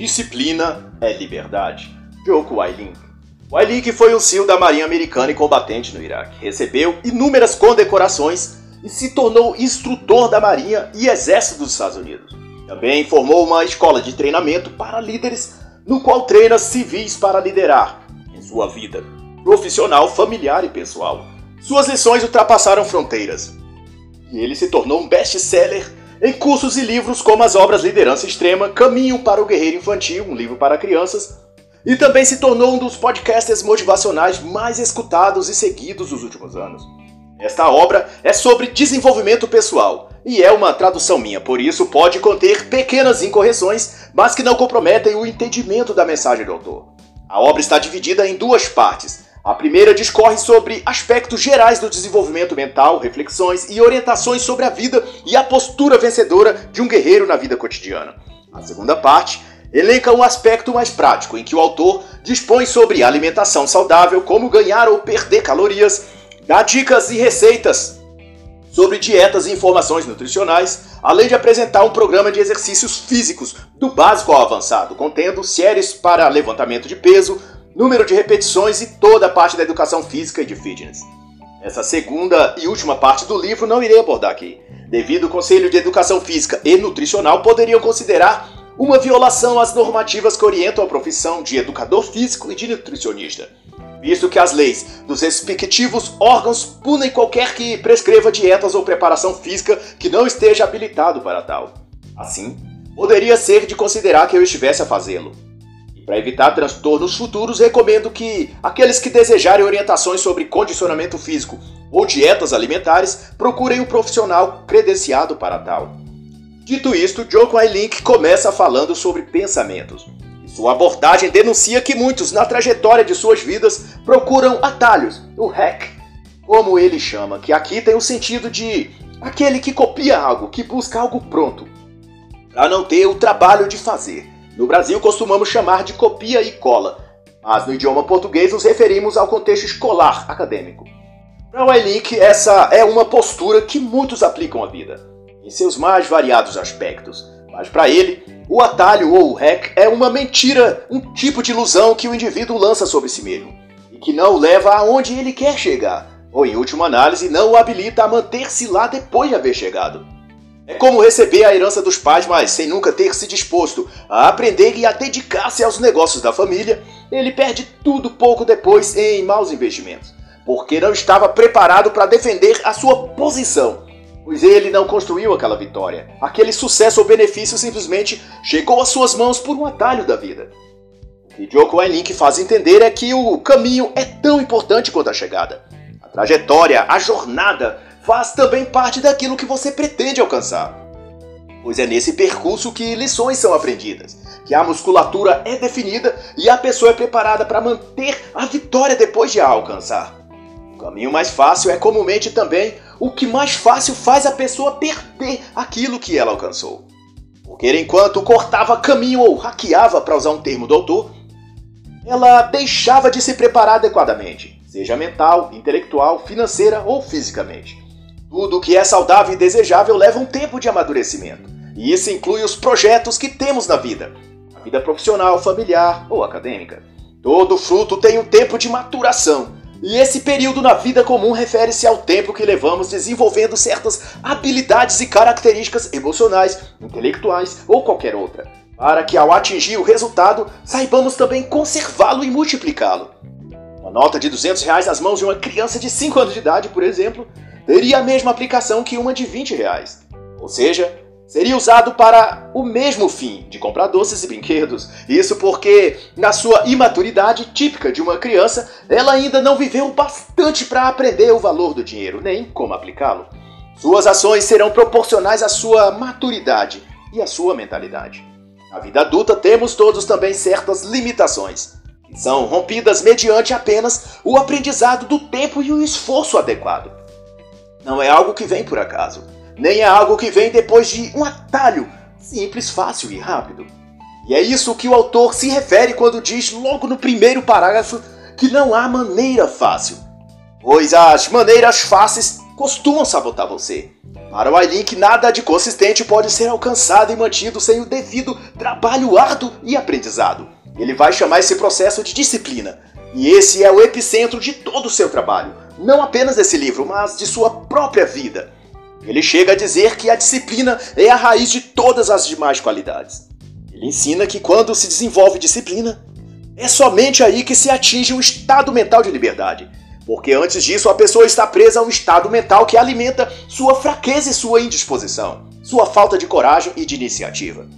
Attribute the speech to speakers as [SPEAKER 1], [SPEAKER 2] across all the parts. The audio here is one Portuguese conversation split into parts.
[SPEAKER 1] Disciplina é liberdade. Joko Wailink. Wailink foi um SEAL da Marinha Americana e combatente no Iraque. Recebeu inúmeras condecorações e se tornou instrutor da Marinha e Exército dos Estados Unidos. Também formou uma escola de treinamento para líderes, no qual treina civis para liderar em sua vida profissional, familiar e pessoal. Suas lições ultrapassaram fronteiras. E ele se tornou um best-seller em cursos e livros como as obras Liderança Extrema, Caminho para o Guerreiro Infantil, um livro para crianças, e também se tornou um dos podcasters motivacionais mais escutados e seguidos dos últimos anos. Esta obra é sobre desenvolvimento pessoal e é uma tradução minha, por isso pode conter pequenas incorreções, mas que não comprometem o entendimento da mensagem do autor. A obra está dividida em duas partes. A primeira discorre sobre aspectos gerais do desenvolvimento mental, reflexões e orientações sobre a vida e a postura vencedora de um guerreiro na vida cotidiana. A segunda parte elenca um aspecto mais prático, em que o autor dispõe sobre alimentação saudável, como ganhar ou perder calorias, dá dicas e receitas sobre dietas e informações nutricionais, além de apresentar um programa de exercícios físicos do básico ao avançado, contendo séries para levantamento de peso, número de repetições e toda a parte da educação física e de fitness. Essa segunda e última parte do livro não irei abordar aqui, devido o Conselho de Educação Física e Nutricional poderiam considerar uma violação às normativas que orientam a profissão de educador físico e de nutricionista, visto que as leis dos respectivos órgãos punem qualquer que prescreva dietas ou preparação física que não esteja habilitado para tal. Assim, poderia ser de considerar que eu estivesse a fazê-lo. Para evitar transtornos futuros, recomendo que aqueles que desejarem orientações sobre condicionamento físico ou dietas alimentares procurem um profissional credenciado para tal. Dito isto, Joko Link começa falando sobre pensamentos. sua abordagem denuncia que muitos, na trajetória de suas vidas, procuram atalhos, o hack, como ele chama, que aqui tem o sentido de aquele que copia algo, que busca algo pronto, para não ter o trabalho de fazer. No Brasil costumamos chamar de copia e cola, mas no idioma português nos referimos ao contexto escolar acadêmico. Para o Link, essa é uma postura que muitos aplicam à vida, em seus mais variados aspectos. Mas para ele, o atalho ou o hack é uma mentira, um tipo de ilusão que o indivíduo lança sobre si mesmo e que não o leva aonde ele quer chegar, ou em última análise, não o habilita a manter-se lá depois de haver chegado. É como receber a herança dos pais, mas sem nunca ter se disposto a aprender e a dedicar-se aos negócios da família, ele perde tudo pouco depois em maus investimentos, porque não estava preparado para defender a sua posição, pois ele não construiu aquela vitória. Aquele sucesso ou benefício simplesmente chegou às suas mãos por um atalho da vida. O que Joko Link faz entender é que o caminho é tão importante quanto a chegada. A trajetória, a jornada, faz também parte daquilo que você pretende alcançar. Pois é nesse percurso que lições são aprendidas, que a musculatura é definida e a pessoa é preparada para manter a vitória depois de a alcançar. O caminho mais fácil é comumente também o que mais fácil faz a pessoa perder aquilo que ela alcançou. Porque enquanto cortava caminho ou hackeava, para usar um termo do autor, ela deixava de se preparar adequadamente, seja mental, intelectual, financeira ou fisicamente. Tudo o que é saudável e desejável leva um tempo de amadurecimento. E isso inclui os projetos que temos na vida, a vida profissional, familiar ou acadêmica. Todo fruto tem um tempo de maturação, e esse período na vida comum refere-se ao tempo que levamos desenvolvendo certas habilidades e características emocionais, intelectuais ou qualquer outra, para que ao atingir o resultado saibamos também conservá-lo e multiplicá-lo. Uma nota de 200 reais nas mãos de uma criança de 5 anos de idade, por exemplo, teria a mesma aplicação que uma de 20 reais. Ou seja, seria usado para o mesmo fim de comprar doces e brinquedos. Isso porque, na sua imaturidade típica de uma criança, ela ainda não viveu bastante para aprender o valor do dinheiro, nem como aplicá-lo. Suas ações serão proporcionais à sua maturidade e à sua mentalidade. Na vida adulta, temos todos também certas limitações, que são rompidas mediante apenas o aprendizado do tempo e o esforço adequado. Não é algo que vem por acaso, nem é algo que vem depois de um atalho simples, fácil e rápido. E é isso que o autor se refere quando diz logo no primeiro parágrafo que não há maneira fácil, pois as maneiras fáceis costumam sabotar você. Para o Ailink, nada de consistente pode ser alcançado e mantido sem o devido trabalho árduo e aprendizado. Ele vai chamar esse processo de disciplina. E esse é o epicentro de todo o seu trabalho, não apenas desse livro, mas de sua própria vida. Ele chega a dizer que a disciplina é a raiz de todas as demais qualidades. Ele ensina que quando se desenvolve disciplina, é somente aí que se atinge o estado mental de liberdade porque antes disso a pessoa está presa a um estado mental que alimenta sua fraqueza e sua indisposição, sua falta de coragem e de iniciativa.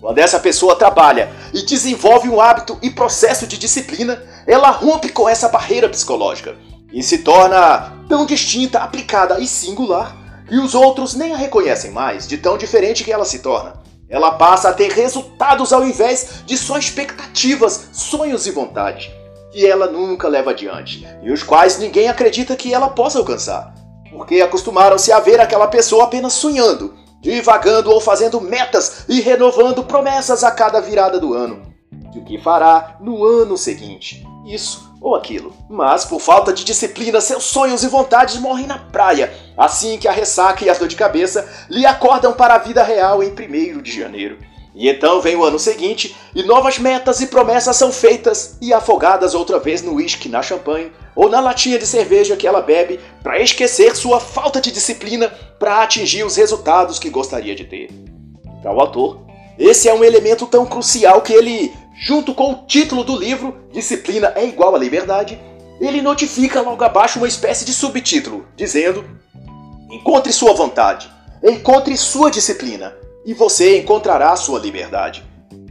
[SPEAKER 1] Quando essa pessoa trabalha e desenvolve um hábito e processo de disciplina, ela rompe com essa barreira psicológica e se torna tão distinta, aplicada e singular que os outros nem a reconhecem mais de tão diferente que ela se torna. Ela passa a ter resultados ao invés de só expectativas, sonhos e vontade que ela nunca leva adiante e os quais ninguém acredita que ela possa alcançar, porque acostumaram-se a ver aquela pessoa apenas sonhando, divagando ou fazendo metas e renovando promessas a cada virada do ano, de o que fará no ano seguinte, isso ou aquilo. Mas por falta de disciplina, seus sonhos e vontades morrem na praia, assim que a ressaca e as dor de cabeça lhe acordam para a vida real em 1 de janeiro. E então vem o ano seguinte e novas metas e promessas são feitas e afogadas outra vez no uísque, na champanhe ou na latinha de cerveja que ela bebe para esquecer sua falta de disciplina para atingir os resultados que gostaria de ter. Para o autor, esse é um elemento tão crucial que ele, junto com o título do livro, Disciplina é igual a liberdade, ele notifica logo abaixo uma espécie de subtítulo, dizendo: Encontre sua vontade, encontre sua disciplina e você encontrará sua liberdade.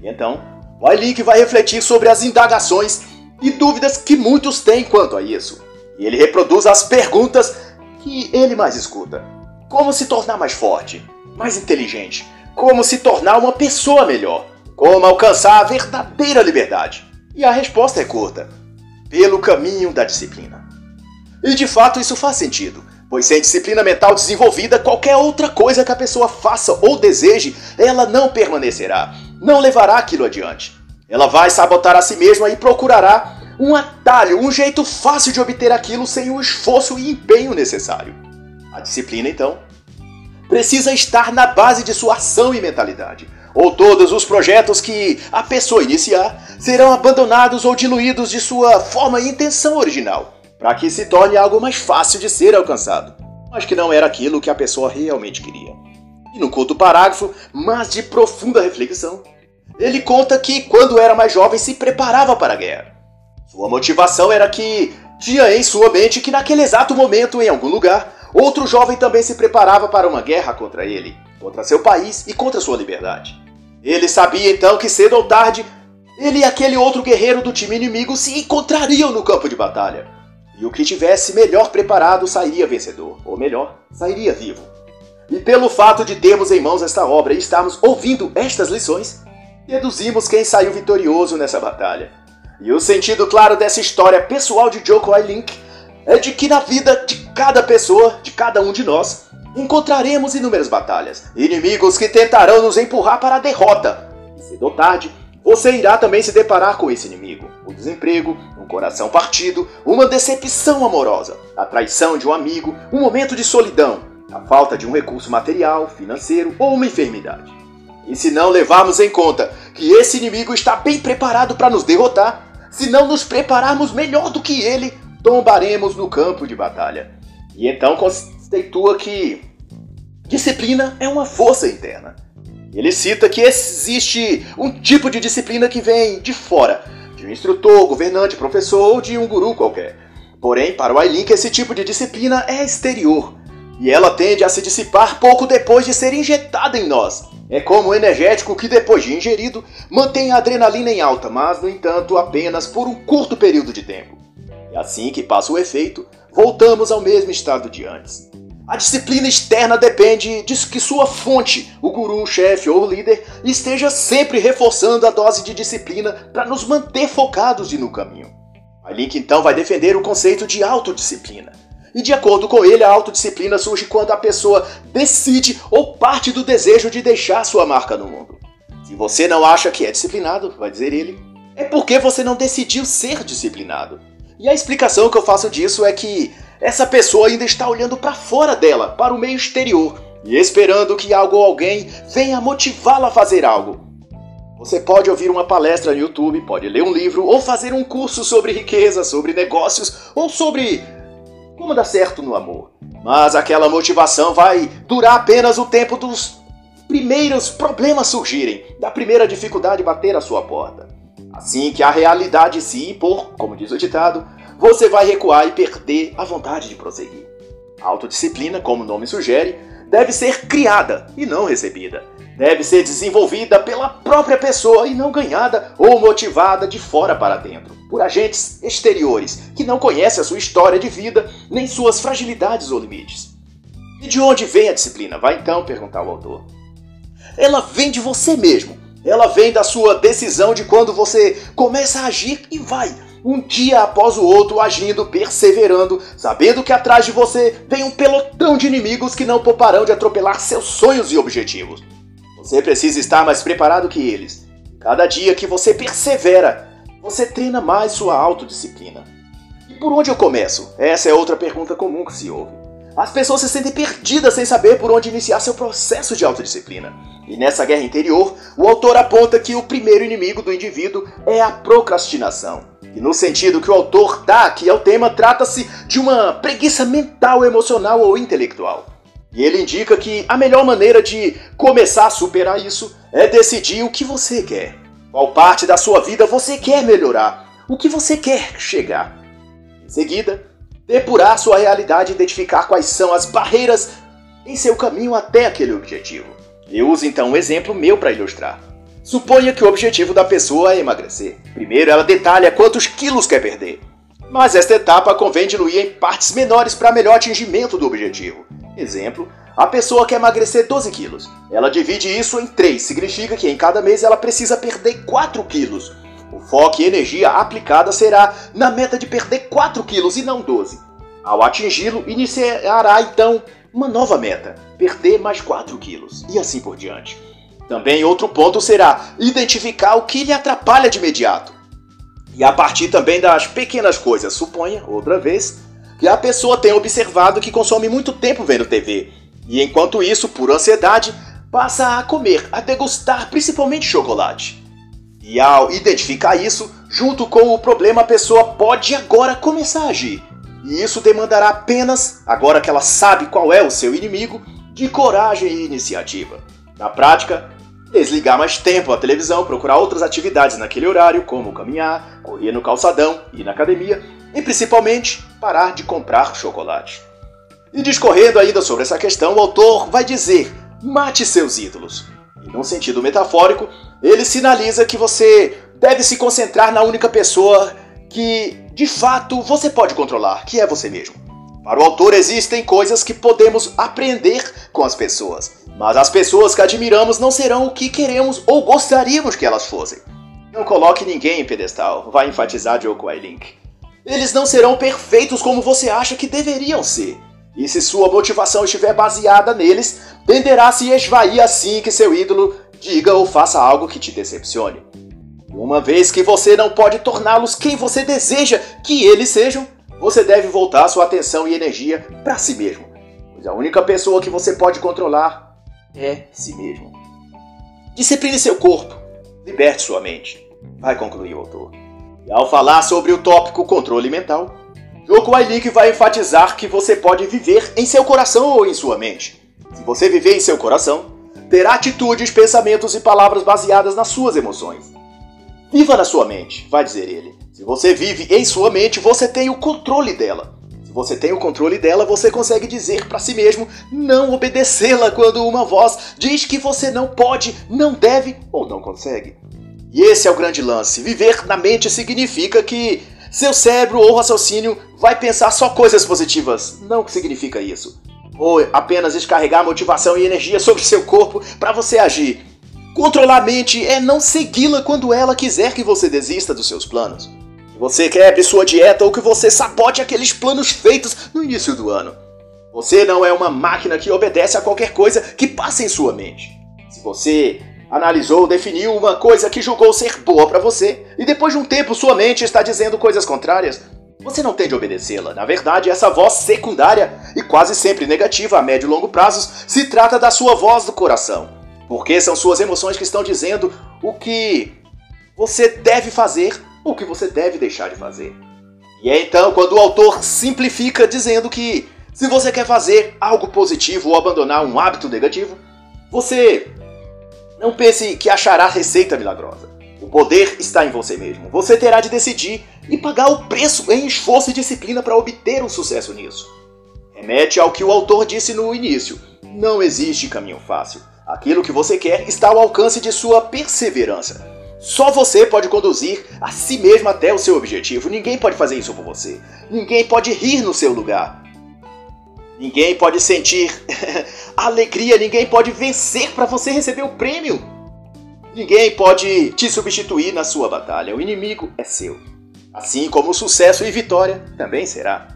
[SPEAKER 1] Então, o Link vai refletir sobre as indagações e dúvidas que muitos têm quanto a isso. E ele reproduz as perguntas que ele mais escuta. Como se tornar mais forte, mais inteligente? Como se tornar uma pessoa melhor? Como alcançar a verdadeira liberdade? E a resposta é curta: pelo caminho da disciplina. E de fato isso faz sentido pois sem disciplina mental desenvolvida, qualquer outra coisa que a pessoa faça ou deseje, ela não permanecerá, não levará aquilo adiante. Ela vai sabotar a si mesma e procurará um atalho, um jeito fácil de obter aquilo sem o esforço e empenho necessário. A disciplina, então, precisa estar na base de sua ação e mentalidade. Ou todos os projetos que a pessoa iniciar serão abandonados ou diluídos de sua forma e intenção original para que se torne algo mais fácil de ser alcançado, mas que não era aquilo que a pessoa realmente queria. E no culto parágrafo, mas de profunda reflexão, ele conta que quando era mais jovem se preparava para a guerra. Sua motivação era que tinha em sua mente que naquele exato momento, em algum lugar, outro jovem também se preparava para uma guerra contra ele, contra seu país e contra sua liberdade. Ele sabia então que cedo ou tarde, ele e aquele outro guerreiro do time inimigo se encontrariam no campo de batalha e o que tivesse melhor preparado sairia vencedor, ou melhor, sairia vivo. E pelo fato de termos em mãos esta obra e estarmos ouvindo estas lições, deduzimos quem saiu vitorioso nessa batalha. E o sentido claro dessa história pessoal de Joko Link é de que na vida de cada pessoa, de cada um de nós, encontraremos inúmeras batalhas, inimigos que tentarão nos empurrar para a derrota. E cedo ou tarde, você irá também se deparar com esse inimigo: o desemprego, um coração partido, uma decepção amorosa, a traição de um amigo, um momento de solidão, a falta de um recurso material, financeiro ou uma enfermidade. E se não levarmos em conta que esse inimigo está bem preparado para nos derrotar, se não nos prepararmos melhor do que ele, tombaremos no campo de batalha. E então conceitua que disciplina é uma força interna. Ele cita que existe um tipo de disciplina que vem de fora, de um instrutor, governante, professor ou de um guru qualquer. Porém, para o iLink, esse tipo de disciplina é exterior, e ela tende a se dissipar pouco depois de ser injetada em nós. É como o energético que, depois de ingerido, mantém a adrenalina em alta, mas, no entanto, apenas por um curto período de tempo. E assim que passa o efeito, voltamos ao mesmo estado de antes. A disciplina externa depende de que sua fonte, o guru, o chefe ou o líder, esteja sempre reforçando a dose de disciplina para nos manter focados e no caminho. A Link então vai defender o conceito de autodisciplina. E de acordo com ele, a autodisciplina surge quando a pessoa decide ou parte do desejo de deixar sua marca no mundo. Se você não acha que é disciplinado, vai dizer ele, é porque você não decidiu ser disciplinado. E a explicação que eu faço disso é que essa pessoa ainda está olhando para fora dela, para o meio exterior, e esperando que algo ou alguém venha motivá-la a fazer algo. Você pode ouvir uma palestra no YouTube, pode ler um livro ou fazer um curso sobre riqueza, sobre negócios ou sobre como dar certo no amor. Mas aquela motivação vai durar apenas o tempo dos primeiros problemas surgirem, da primeira dificuldade bater à sua porta. Assim que a realidade se impor, como diz o ditado, você vai recuar e perder a vontade de prosseguir. A autodisciplina, como o nome sugere, deve ser criada e não recebida. Deve ser desenvolvida pela própria pessoa e não ganhada ou motivada de fora para dentro, por agentes exteriores que não conhecem a sua história de vida nem suas fragilidades ou limites. E de onde vem a disciplina? Vai então perguntar o autor. Ela vem de você mesmo. Ela vem da sua decisão de quando você começa a agir e vai, um dia após o outro, agindo, perseverando, sabendo que atrás de você vem um pelotão de inimigos que não pouparão de atropelar seus sonhos e objetivos. Você precisa estar mais preparado que eles. Cada dia que você persevera, você treina mais sua autodisciplina. E por onde eu começo? Essa é outra pergunta comum que se ouve. As pessoas se sentem perdidas sem saber por onde iniciar seu processo de autodisciplina. E nessa guerra interior, o autor aponta que o primeiro inimigo do indivíduo é a procrastinação. E no sentido que o autor dá aqui ao tema, trata-se de uma preguiça mental, emocional ou intelectual. E ele indica que a melhor maneira de começar a superar isso é decidir o que você quer. Qual parte da sua vida você quer melhorar? O que você quer chegar? Em seguida, depurar sua realidade e identificar quais são as barreiras em seu caminho até aquele objetivo. Eu uso então um exemplo meu para ilustrar. Suponha que o objetivo da pessoa é emagrecer. Primeiro, ela detalha quantos quilos quer perder. Mas esta etapa convém diluir em partes menores para melhor atingimento do objetivo. Exemplo, a pessoa quer emagrecer 12 quilos. Ela divide isso em 3, significa que em cada mês ela precisa perder 4 quilos. O foco e energia aplicada será na meta de perder 4 quilos e não 12. Ao atingi-lo, iniciará então uma nova meta, perder mais 4 quilos, e assim por diante. Também outro ponto será identificar o que lhe atrapalha de imediato. E a partir também das pequenas coisas, suponha, outra vez, que a pessoa tenha observado que consome muito tempo vendo TV, e enquanto isso, por ansiedade, passa a comer, a degustar principalmente chocolate. E ao identificar isso, junto com o problema, a pessoa pode agora começar a agir. E isso demandará apenas, agora que ela sabe qual é o seu inimigo, de coragem e iniciativa. Na prática, desligar mais tempo a televisão, procurar outras atividades naquele horário, como caminhar, correr no calçadão, ir na academia e principalmente parar de comprar chocolate. E discorrendo ainda sobre essa questão, o autor vai dizer: mate seus ídolos. E num sentido metafórico, ele sinaliza que você deve se concentrar na única pessoa que de fato você pode controlar, que é você mesmo. Para o autor existem coisas que podemos aprender com as pessoas, mas as pessoas que admiramos não serão o que queremos ou gostaríamos que elas fossem. Não coloque ninguém em pedestal, vai enfatizar Joe Quailink. Eles não serão perfeitos como você acha que deveriam ser. E se sua motivação estiver baseada neles, tenderá a se esvair assim que seu ídolo diga ou faça algo que te decepcione. Uma vez que você não pode torná-los quem você deseja que eles sejam, você deve voltar sua atenção e energia para si mesmo. Pois a única pessoa que você pode controlar é si mesmo. Discipline seu corpo, liberte sua mente, vai concluir o autor. E ao falar sobre o tópico controle mental, Joko Ailik vai enfatizar que você pode viver em seu coração ou em sua mente. Se você viver em seu coração, terá atitudes, pensamentos e palavras baseadas nas suas emoções. Viva na sua mente, vai dizer ele. Se você vive em sua mente, você tem o controle dela. Se você tem o controle dela, você consegue dizer para si mesmo não obedecê-la quando uma voz diz que você não pode, não deve ou não consegue. E esse é o grande lance. Viver na mente significa que seu cérebro ou raciocínio vai pensar só coisas positivas. Não significa isso. Ou apenas descarregar motivação e energia sobre seu corpo para você agir. Controlar a mente é não segui-la quando ela quiser que você desista dos seus planos você quebre sua dieta ou que você sabote aqueles planos feitos no início do ano. Você não é uma máquina que obedece a qualquer coisa que passe em sua mente. Se você analisou, definiu uma coisa que julgou ser boa para você e depois de um tempo sua mente está dizendo coisas contrárias, você não tem de obedecê-la. Na verdade, essa voz secundária e quase sempre negativa a médio e longo prazos se trata da sua voz do coração. Porque são suas emoções que estão dizendo o que você deve fazer ou o que você deve deixar de fazer. E é então quando o autor simplifica dizendo que se você quer fazer algo positivo ou abandonar um hábito negativo, você não pense que achará receita milagrosa. O poder está em você mesmo. Você terá de decidir e pagar o preço em esforço e disciplina para obter um sucesso nisso. Remete ao que o autor disse no início: não existe caminho fácil. Aquilo que você quer está ao alcance de sua perseverança. Só você pode conduzir a si mesmo até o seu objetivo. Ninguém pode fazer isso por você. Ninguém pode rir no seu lugar. Ninguém pode sentir alegria, ninguém pode vencer para você receber o prêmio. Ninguém pode te substituir na sua batalha. O inimigo é seu. Assim como o sucesso e vitória também será.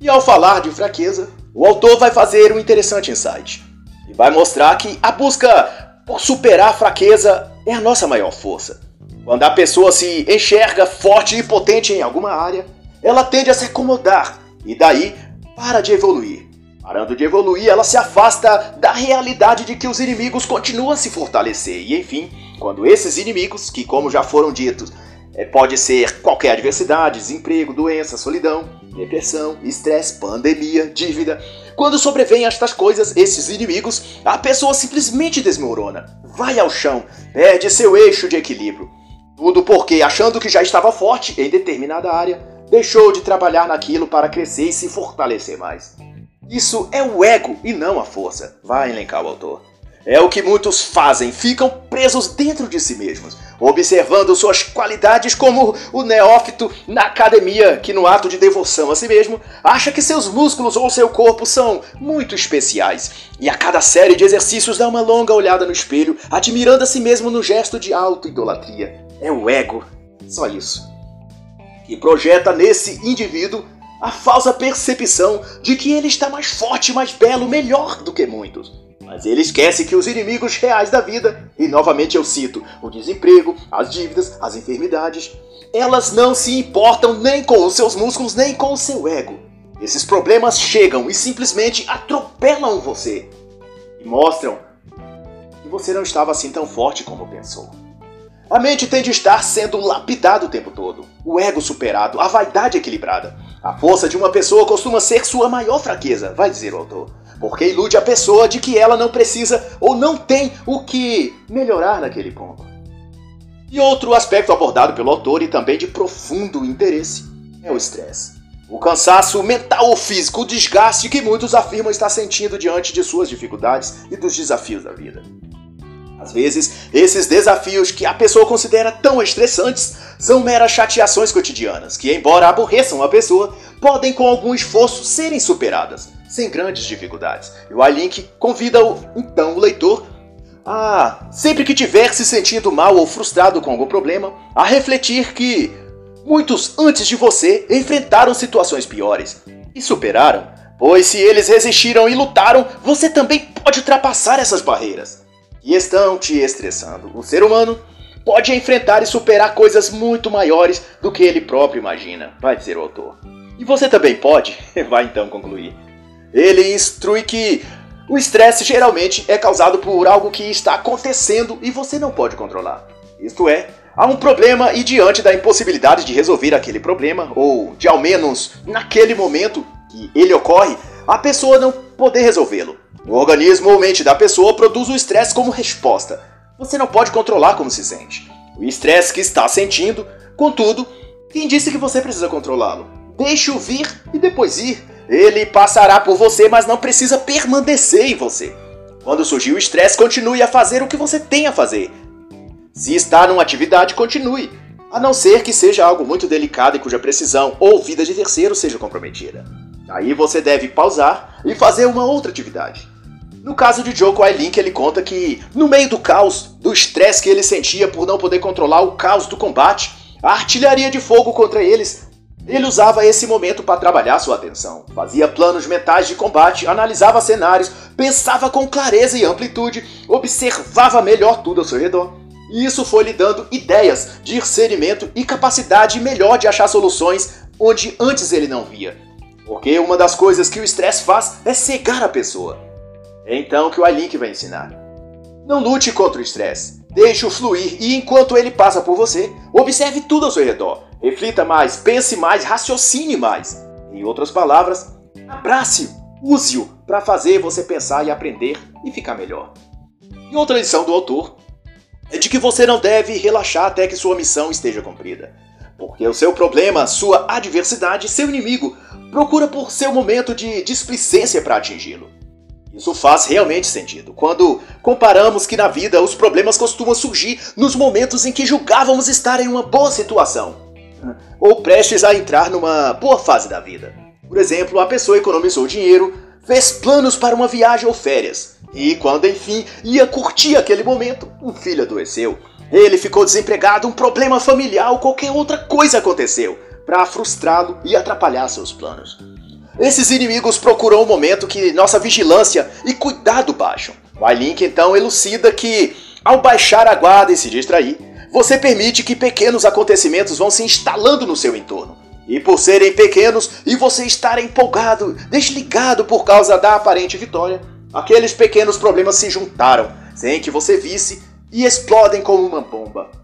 [SPEAKER 1] E ao falar de fraqueza, o autor vai fazer um interessante insight. E vai mostrar que a busca por superar a fraqueza é a nossa maior força. Quando a pessoa se enxerga forte e potente em alguma área, ela tende a se acomodar e daí para de evoluir. Parando de evoluir, ela se afasta da realidade de que os inimigos continuam a se fortalecer. E enfim, quando esses inimigos, que como já foram ditos, é, pode ser qualquer adversidade, desemprego, doença, solidão, depressão, estresse, pandemia, dívida. Quando sobrevêm estas coisas, esses inimigos, a pessoa simplesmente desmorona, vai ao chão, perde seu eixo de equilíbrio. Tudo porque, achando que já estava forte em determinada área, deixou de trabalhar naquilo para crescer e se fortalecer mais. Isso é o ego e não a força, vai elencar o autor. É o que muitos fazem, ficam presos dentro de si mesmos, observando suas qualidades como o neófito na academia que, no ato de devoção a si mesmo, acha que seus músculos ou seu corpo são muito especiais e a cada série de exercícios dá uma longa olhada no espelho, admirando a si mesmo no gesto de auto-idolatria. É o ego, só isso e projeta nesse indivíduo a falsa percepção de que ele está mais forte, mais belo, melhor do que muitos. Mas ele esquece que os inimigos reais da vida, e novamente eu cito, o desemprego, as dívidas, as enfermidades, elas não se importam nem com os seus músculos, nem com o seu ego. Esses problemas chegam e simplesmente atropelam você e mostram que você não estava assim tão forte como pensou. A mente tem de estar sendo lapidada o tempo todo, o ego superado, a vaidade equilibrada. A força de uma pessoa costuma ser sua maior fraqueza, vai dizer o autor, porque ilude a pessoa de que ela não precisa ou não tem o que melhorar naquele ponto. E outro aspecto abordado pelo autor e também de profundo interesse é o estresse. O cansaço mental ou físico, o desgaste que muitos afirmam estar sentindo diante de suas dificuldades e dos desafios da vida. Às vezes, esses desafios que a pessoa considera tão estressantes são meras chateações cotidianas, que, embora aborreçam a pessoa, podem com algum esforço serem superadas, sem grandes dificuldades. E o iLink convida o, então o leitor a, sempre que tiver se sentindo mal ou frustrado com algum problema, a refletir que muitos antes de você enfrentaram situações piores e superaram. Pois se eles resistiram e lutaram, você também pode ultrapassar essas barreiras que estão te estressando. O ser humano pode enfrentar e superar coisas muito maiores do que ele próprio imagina, vai dizer o autor. E você também pode, vai então concluir. Ele instrui que o estresse geralmente é causado por algo que está acontecendo e você não pode controlar. Isto é, há um problema e diante da impossibilidade de resolver aquele problema, ou de ao menos naquele momento que ele ocorre, a pessoa não poder resolvê-lo. O organismo ou mente da pessoa produz o estresse como resposta. Você não pode controlar como se sente. O estresse que está sentindo, contudo, quem disse que você precisa controlá-lo? Deixe-o vir e depois ir. Ele passará por você, mas não precisa permanecer em você. Quando surgir o estresse, continue a fazer o que você tem a fazer. Se está numa atividade, continue, a não ser que seja algo muito delicado e cuja precisão ou vida de terceiro seja comprometida. Aí você deve pausar e fazer uma outra atividade. No caso de Joko Ailink, ele conta que, no meio do caos, do estresse que ele sentia por não poder controlar o caos do combate, a artilharia de fogo contra eles, ele usava esse momento para trabalhar sua atenção. Fazia planos mentais de combate, analisava cenários, pensava com clareza e amplitude, observava melhor tudo ao seu redor. E isso foi lhe dando ideias, discernimento e capacidade melhor de achar soluções onde antes ele não via. Porque uma das coisas que o estresse faz é cegar a pessoa. É então que o iLink vai ensinar. Não lute contra o estresse. Deixe-o fluir e enquanto ele passa por você, observe tudo ao seu redor. Reflita mais, pense mais, raciocine mais. Em outras palavras, abrace-o, use-o para fazer você pensar e aprender e ficar melhor. E outra lição do autor é de que você não deve relaxar até que sua missão esteja cumprida. Porque o seu problema, sua adversidade, seu inimigo, procura por seu momento de displicência para atingi-lo. Isso faz realmente sentido. Quando comparamos que na vida os problemas costumam surgir nos momentos em que julgávamos estar em uma boa situação, ou prestes a entrar numa boa fase da vida. Por exemplo, a pessoa economizou dinheiro, fez planos para uma viagem ou férias, e quando enfim ia curtir aquele momento, um filho adoeceu. Ele ficou desempregado, um problema familiar ou qualquer outra coisa aconteceu para frustrá-lo e atrapalhar seus planos. Esses inimigos procuram um momento que nossa vigilância e cuidado baixam. O iLink então elucida que, ao baixar a guarda e se distrair, você permite que pequenos acontecimentos vão se instalando no seu entorno. E por serem pequenos e você estar empolgado, desligado por causa da aparente vitória, aqueles pequenos problemas se juntaram, sem que você visse, e explodem como uma bomba.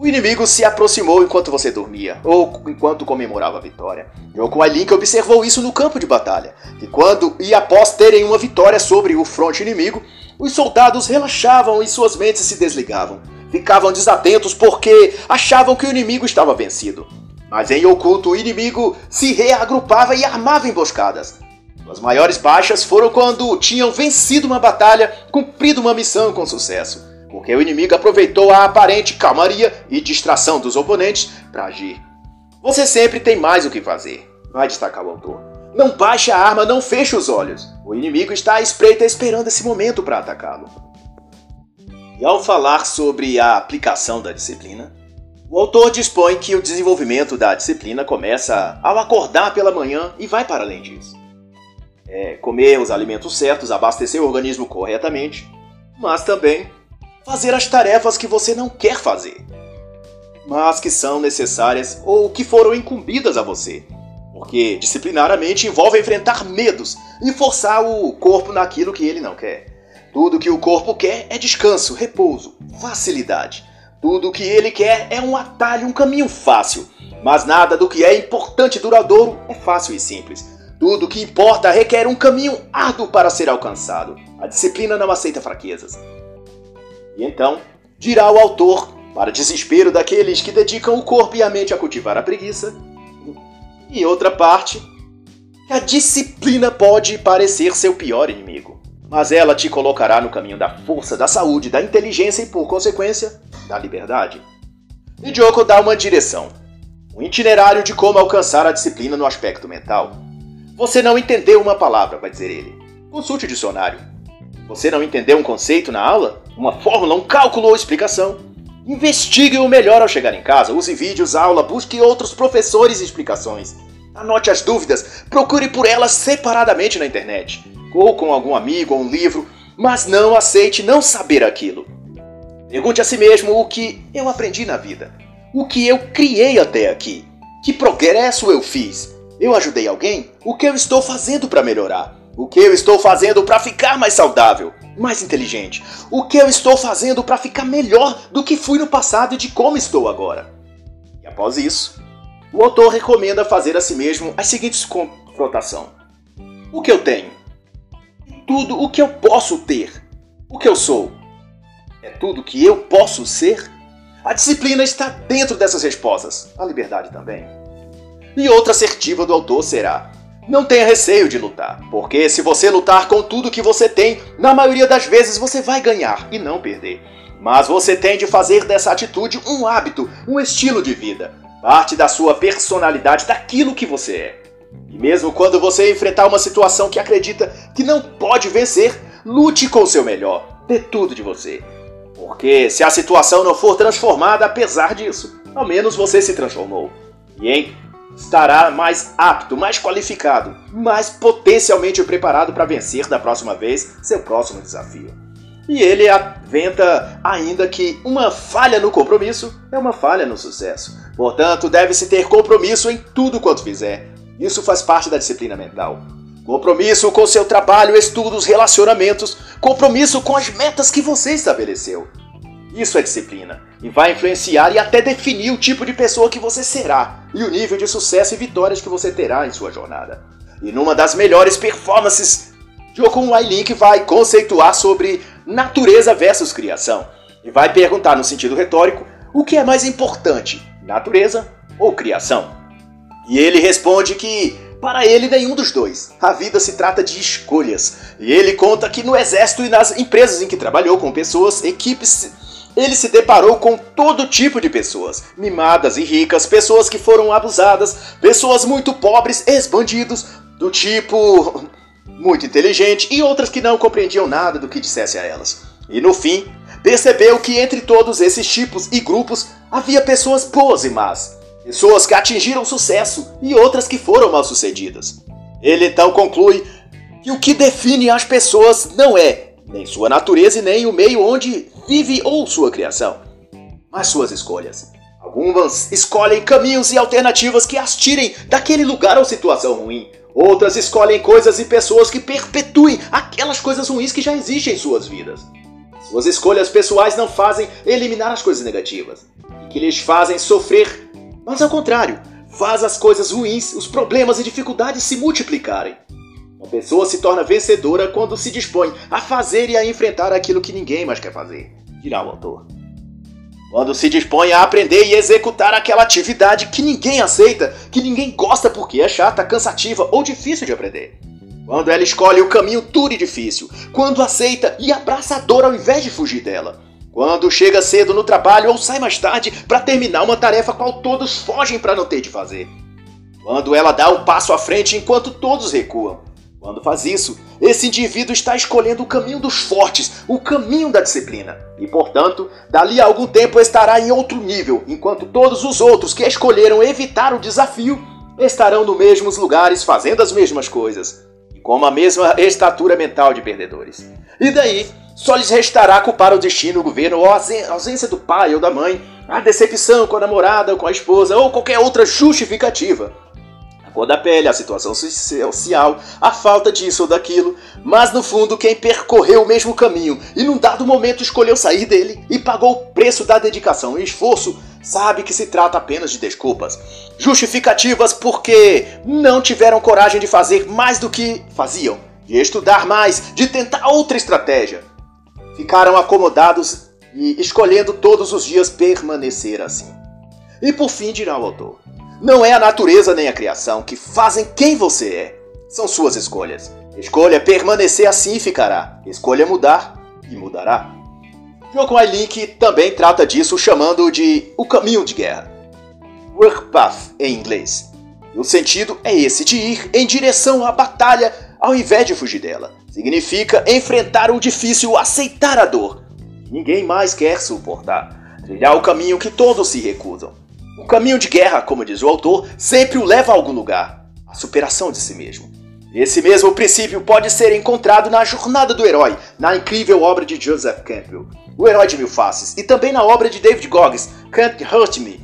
[SPEAKER 1] O inimigo se aproximou enquanto você dormia, ou enquanto comemorava a vitória. Yoko Link observou isso no campo de batalha, e quando e após terem uma vitória sobre o fronte inimigo, os soldados relaxavam e suas mentes se desligavam. Ficavam desatentos porque achavam que o inimigo estava vencido. Mas em oculto, o inimigo se reagrupava e armava emboscadas. As maiores baixas foram quando tinham vencido uma batalha, cumprido uma missão com sucesso porque o inimigo aproveitou a aparente calmaria e distração dos oponentes para agir. Você sempre tem mais o que fazer, vai destacar o autor. Não baixe a arma, não feche os olhos. O inimigo está à espreita esperando esse momento para atacá-lo. E ao falar sobre a aplicação da disciplina, o autor dispõe que o desenvolvimento da disciplina começa ao acordar pela manhã e vai para além disso. É comer os alimentos certos, abastecer o organismo corretamente, mas também fazer as tarefas que você não quer fazer, mas que são necessárias ou que foram incumbidas a você. Porque disciplinaramente envolve enfrentar medos e forçar o corpo naquilo que ele não quer. Tudo que o corpo quer é descanso, repouso, facilidade. Tudo que ele quer é um atalho, um caminho fácil. Mas nada do que é importante e duradouro é fácil e simples. Tudo que importa requer um caminho árduo para ser alcançado. A disciplina não aceita fraquezas. E então, dirá o autor, para desespero daqueles que dedicam o corpo e a mente a cultivar a preguiça, em outra parte, que a disciplina pode parecer seu pior inimigo, mas ela te colocará no caminho da força, da saúde, da inteligência e, por consequência, da liberdade. E Joko dá uma direção, um itinerário de como alcançar a disciplina no aspecto mental. Você não entendeu uma palavra, vai dizer ele. Consulte o dicionário. Você não entendeu um conceito na aula? Uma fórmula, um cálculo ou explicação? Investigue o melhor ao chegar em casa. Use vídeos, aula, busque outros professores e explicações. Anote as dúvidas, procure por elas separadamente na internet, ou com algum amigo ou um livro, mas não aceite não saber aquilo. Pergunte a si mesmo o que eu aprendi na vida, o que eu criei até aqui, que progresso eu fiz, eu ajudei alguém, o que eu estou fazendo para melhorar. O que eu estou fazendo para ficar mais saudável, mais inteligente? O que eu estou fazendo para ficar melhor do que fui no passado e de como estou agora? E após isso, o autor recomenda fazer a si mesmo as seguintes confrontações: O que eu tenho? Tudo o que eu posso ter. O que eu sou? É tudo que eu posso ser? A disciplina está dentro dessas respostas, a liberdade também. E outra assertiva do autor será: não tenha receio de lutar, porque se você lutar com tudo que você tem, na maioria das vezes você vai ganhar e não perder. Mas você tem de fazer dessa atitude um hábito, um estilo de vida, parte da sua personalidade, daquilo que você é. E mesmo quando você enfrentar uma situação que acredita que não pode vencer, lute com o seu melhor, dê tudo de você. Porque se a situação não for transformada apesar disso, ao menos você se transformou. E em estará mais apto, mais qualificado, mais potencialmente preparado para vencer da próxima vez seu próximo desafio. E ele aventa ainda que uma falha no compromisso é uma falha no sucesso, Portanto, deve-se ter compromisso em tudo quanto fizer. Isso faz parte da disciplina mental. Compromisso com seu trabalho, estudos, relacionamentos, compromisso com as metas que você estabeleceu. Isso é disciplina e vai influenciar e até definir o tipo de pessoa que você será e o nível de sucesso e vitórias que você terá em sua jornada. E numa das melhores performances, Jokun Wailink vai conceituar sobre natureza versus criação e vai perguntar no sentido retórico o que é mais importante, natureza ou criação. E ele responde que para ele, nenhum dos dois. A vida se trata de escolhas. E ele conta que no exército e nas empresas em que trabalhou com pessoas, equipes, ele se deparou com todo tipo de pessoas, mimadas e ricas, pessoas que foram abusadas, pessoas muito pobres, ex-bandidos, do tipo muito inteligente e outras que não compreendiam nada do que dissesse a elas. E no fim, percebeu que entre todos esses tipos e grupos havia pessoas boas e más, pessoas que atingiram sucesso e outras que foram mal sucedidas. Ele então conclui que o que define as pessoas não é nem sua natureza e nem o meio onde vive ou sua criação, mas suas escolhas. Algumas escolhem caminhos e alternativas que as tirem daquele lugar ou situação ruim. Outras escolhem coisas e pessoas que perpetuem aquelas coisas ruins que já existem em suas vidas. Suas escolhas pessoais não fazem eliminar as coisas negativas, que lhes fazem sofrer mas ao contrário, faz as coisas ruins, os problemas e dificuldades se multiplicarem. Uma pessoa se torna vencedora quando se dispõe a fazer e a enfrentar aquilo que ninguém mais quer fazer, dirá o autor. Quando se dispõe a aprender e executar aquela atividade que ninguém aceita, que ninguém gosta porque é chata, cansativa ou difícil de aprender. Quando ela escolhe o caminho duro e difícil, quando aceita e abraça a dor ao invés de fugir dela. Quando chega cedo no trabalho ou sai mais tarde para terminar uma tarefa qual todos fogem para não ter de fazer. Quando ela dá um passo à frente enquanto todos recuam. Quando faz isso, esse indivíduo está escolhendo o caminho dos fortes, o caminho da disciplina. E, portanto, dali a algum tempo estará em outro nível, enquanto todos os outros que escolheram evitar o desafio estarão nos mesmos lugares fazendo as mesmas coisas, com a mesma estatura mental de perdedores. E daí, só lhes restará culpar o destino, o governo, ou a ausência do pai ou da mãe, a decepção com a namorada ou com a esposa, ou qualquer outra justificativa. Cor da pele, a situação social, a falta disso ou daquilo, mas no fundo quem percorreu o mesmo caminho e num dado momento escolheu sair dele e pagou o preço da dedicação e esforço, sabe que se trata apenas de desculpas. Justificativas porque não tiveram coragem de fazer mais do que faziam, de estudar mais, de tentar outra estratégia ficaram acomodados e escolhendo todos os dias permanecer assim. E por fim, dirá o autor: Não é a natureza nem a criação que fazem quem você é, são suas escolhas. Escolha permanecer assim e ficará. Escolha mudar e mudará. Joko Link também trata disso chamando de o caminho de guerra. Work path em inglês. E o sentido é esse de ir em direção à batalha ao invés de fugir dela. Significa enfrentar o difícil, aceitar a dor. Ninguém mais quer suportar. Trilhar o caminho que todos se recusam. O caminho de guerra, como diz o autor, sempre o leva a algum lugar a superação de si mesmo. Esse mesmo princípio pode ser encontrado na Jornada do Herói, na incrível obra de Joseph Campbell, O Herói de Mil Faces, e também na obra de David Goggins, Can't Hurt Me,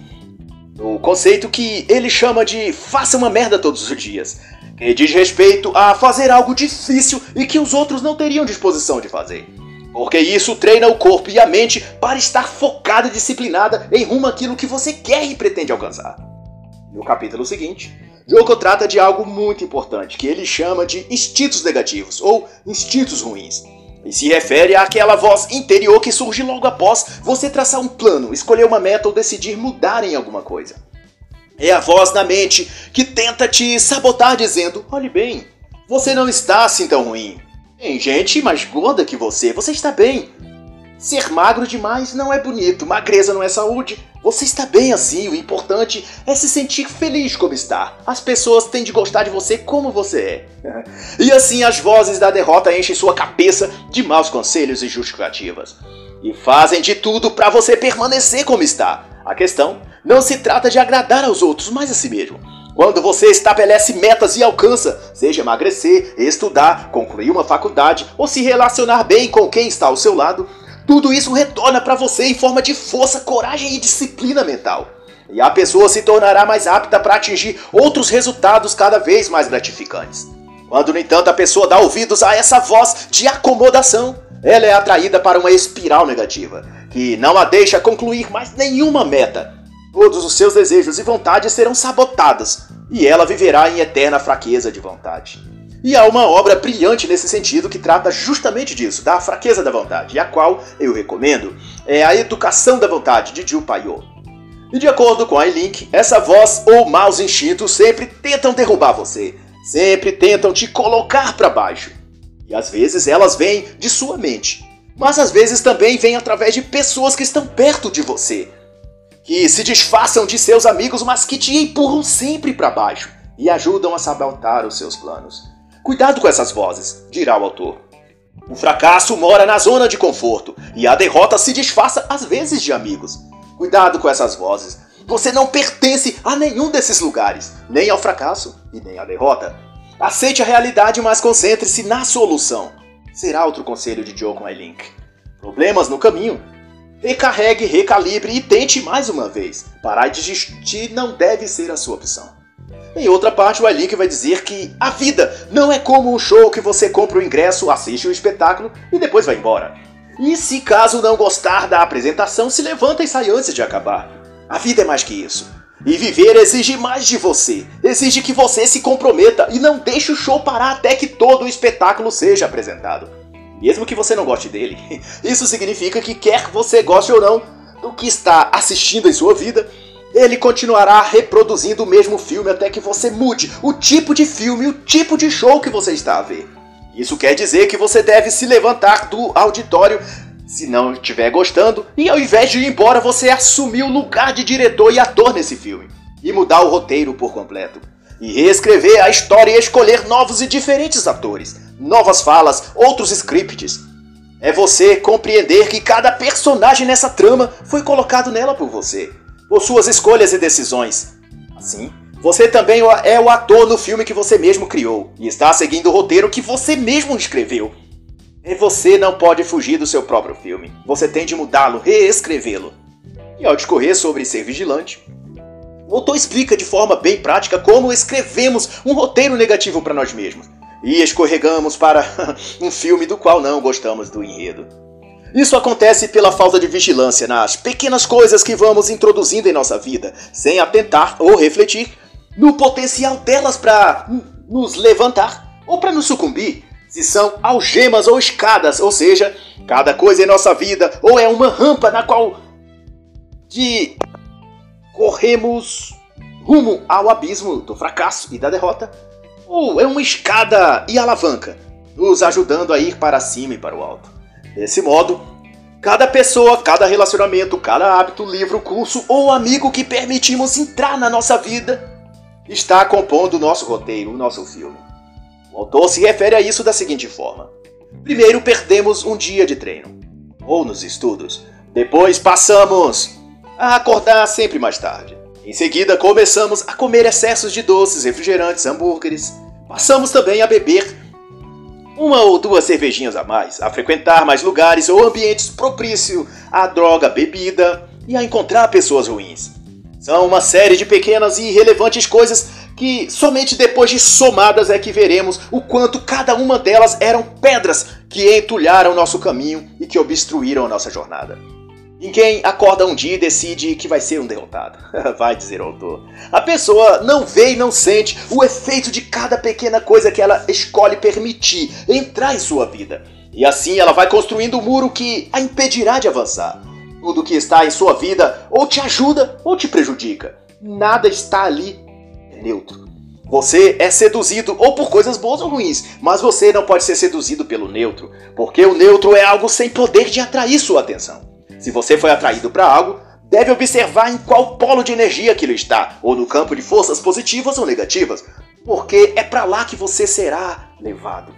[SPEAKER 1] o conceito que ele chama de faça uma merda todos os dias que diz respeito a fazer algo difícil e que os outros não teriam disposição de fazer. Porque isso treina o corpo e a mente para estar focada e disciplinada em rumo àquilo que você quer e pretende alcançar. No capítulo seguinte, Joko trata de algo muito importante que ele chama de instintos negativos ou instintos ruins. E se refere àquela voz interior que surge logo após você traçar um plano, escolher uma meta ou decidir mudar em alguma coisa. É a voz na mente que tenta te sabotar dizendo: olhe bem, você não está assim tão ruim. Tem gente mais gorda que você, você está bem. Ser magro demais não é bonito, magreza não é saúde. Você está bem assim, o importante é se sentir feliz como está. As pessoas têm de gostar de você como você é. E assim as vozes da derrota enchem sua cabeça de maus conselhos e justificativas. E fazem de tudo para você permanecer como está. A questão não se trata de agradar aos outros, mas a si mesmo. Quando você estabelece metas e alcança, seja emagrecer, estudar, concluir uma faculdade ou se relacionar bem com quem está ao seu lado, tudo isso retorna para você em forma de força, coragem e disciplina mental. e a pessoa se tornará mais apta para atingir outros resultados cada vez mais gratificantes. Quando, no entanto, a pessoa dá ouvidos a essa voz de acomodação, ela é atraída para uma espiral negativa, que não a deixa concluir mais nenhuma meta. Todos os seus desejos e vontades serão sabotados, e ela viverá em eterna fraqueza de vontade. E há uma obra brilhante nesse sentido que trata justamente disso, da fraqueza da vontade, e a qual eu recomendo é A Educação da Vontade, de Jill Paiô. E de acordo com a Link, essa voz ou maus instintos sempre tentam derrubar você, sempre tentam te colocar para baixo. E às vezes elas vêm de sua mente, mas às vezes também vêm através de pessoas que estão perto de você, que se disfarçam de seus amigos, mas que te empurram sempre para baixo e ajudam a sabotar os seus planos. Cuidado com essas vozes, dirá o autor. O fracasso mora na zona de conforto e a derrota se disfarça às vezes de amigos. Cuidado com essas vozes. Você não pertence a nenhum desses lugares, nem ao fracasso e nem à derrota. Aceite a realidade, mas concentre-se na solução. Será outro conselho de Joe Link. Problemas no caminho? Recarregue, recalibre e tente mais uma vez. Parar de desistir não deve ser a sua opção. Em outra parte, o Link vai dizer que a vida não é como um show que você compra o ingresso, assiste o espetáculo e depois vai embora. E se caso não gostar da apresentação, se levanta e sai antes de acabar. A vida é mais que isso. E viver exige mais de você. Exige que você se comprometa e não deixe o show parar até que todo o espetáculo seja apresentado. Mesmo que você não goste dele. Isso significa que quer você goste ou não do que está assistindo em sua vida, ele continuará reproduzindo o mesmo filme até que você mude o tipo de filme, o tipo de show que você está a ver. Isso quer dizer que você deve se levantar do auditório se não estiver gostando, e ao invés de ir embora, você assumir o lugar de diretor e ator nesse filme, e mudar o roteiro por completo, e reescrever a história e escolher novos e diferentes atores, novas falas, outros scripts. É você compreender que cada personagem nessa trama foi colocado nela por você, por suas escolhas e decisões. Assim, você também é o ator no filme que você mesmo criou e está seguindo o roteiro que você mesmo escreveu. E você não pode fugir do seu próprio filme. Você tem de mudá-lo, reescrevê-lo. E ao discorrer sobre ser vigilante, o autor explica de forma bem prática como escrevemos um roteiro negativo para nós mesmos e escorregamos para um filme do qual não gostamos do enredo. Isso acontece pela falta de vigilância nas pequenas coisas que vamos introduzindo em nossa vida, sem atentar ou refletir no potencial delas para nos levantar ou para nos sucumbir. Se são algemas ou escadas, ou seja, cada coisa em nossa vida ou é uma rampa na qual de corremos rumo ao abismo do fracasso e da derrota, ou é uma escada e alavanca, nos ajudando a ir para cima e para o alto. Desse modo, cada pessoa, cada relacionamento, cada hábito, livro, curso ou amigo que permitimos entrar na nossa vida está compondo o nosso roteiro, o nosso filme. O autor se refere a isso da seguinte forma: primeiro perdemos um dia de treino, ou nos estudos, depois passamos a acordar sempre mais tarde. Em seguida, começamos a comer excessos de doces, refrigerantes, hambúrgueres. Passamos também a beber uma ou duas cervejinhas a mais, a frequentar mais lugares ou ambientes propícios à droga, bebida e a encontrar pessoas ruins. São uma série de pequenas e irrelevantes coisas que somente depois de somadas é que veremos o quanto cada uma delas eram pedras que entulharam nosso caminho e que obstruíram a nossa jornada. Ninguém acorda um dia e decide que vai ser um derrotado. vai dizer o autor. A pessoa não vê e não sente o efeito de cada pequena coisa que ela escolhe permitir entrar em sua vida. E assim ela vai construindo um muro que a impedirá de avançar. Tudo que está em sua vida ou te ajuda ou te prejudica. Nada está ali neutro. Você é seduzido ou por coisas boas ou ruins, mas você não pode ser seduzido pelo neutro, porque o neutro é algo sem poder de atrair sua atenção. Se você foi atraído para algo, deve observar em qual polo de energia aquilo está, ou no campo de forças positivas ou negativas, porque é para lá que você será levado.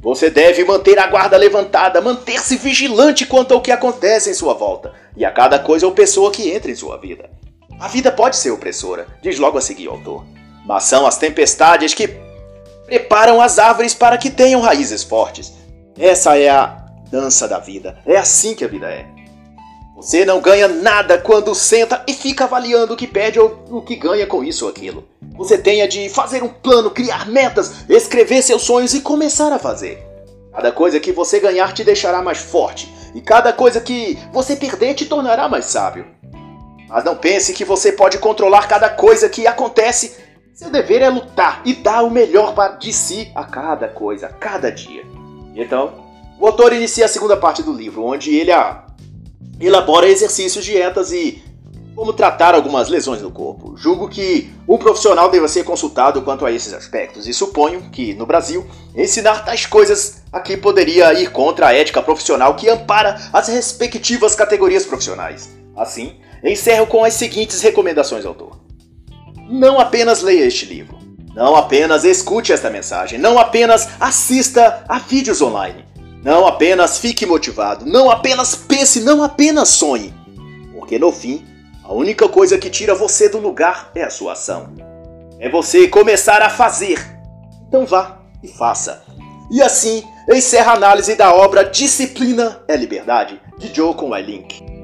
[SPEAKER 1] Você deve manter a guarda levantada, manter-se vigilante quanto ao que acontece em sua volta e a cada coisa ou pessoa que entra em sua vida. A vida pode ser opressora, diz logo a seguir o autor, mas são as tempestades que preparam as árvores para que tenham raízes fortes. Essa é a dança da vida, é assim que a vida é. Você não ganha nada quando senta e fica avaliando o que perde ou o que ganha com isso ou aquilo. Você tenha de fazer um plano, criar metas, escrever seus sonhos e começar a fazer. Cada coisa que você ganhar te deixará mais forte, e cada coisa que você perder te tornará mais sábio. Mas não pense que você pode controlar cada coisa que acontece. Seu dever é lutar e dar o melhor de si a cada coisa, a cada dia. Então, o autor inicia a segunda parte do livro, onde ele a elabora exercícios, dietas e como tratar algumas lesões no corpo. Julgo que um profissional deva ser consultado quanto a esses aspectos e suponho que, no Brasil, ensinar tais coisas aqui poderia ir contra a ética profissional que ampara as respectivas categorias profissionais. Assim, encerro com as seguintes recomendações autor. Não apenas leia este livro, não apenas escute esta mensagem, não apenas assista a vídeos online, não apenas fique motivado, não apenas pense, não apenas sonhe. Porque no fim, a única coisa que tira você do lugar é a sua ação. É você começar a fazer. Então vá e faça. E assim encerra a análise da obra Disciplina é Liberdade, de Joe Conway Link.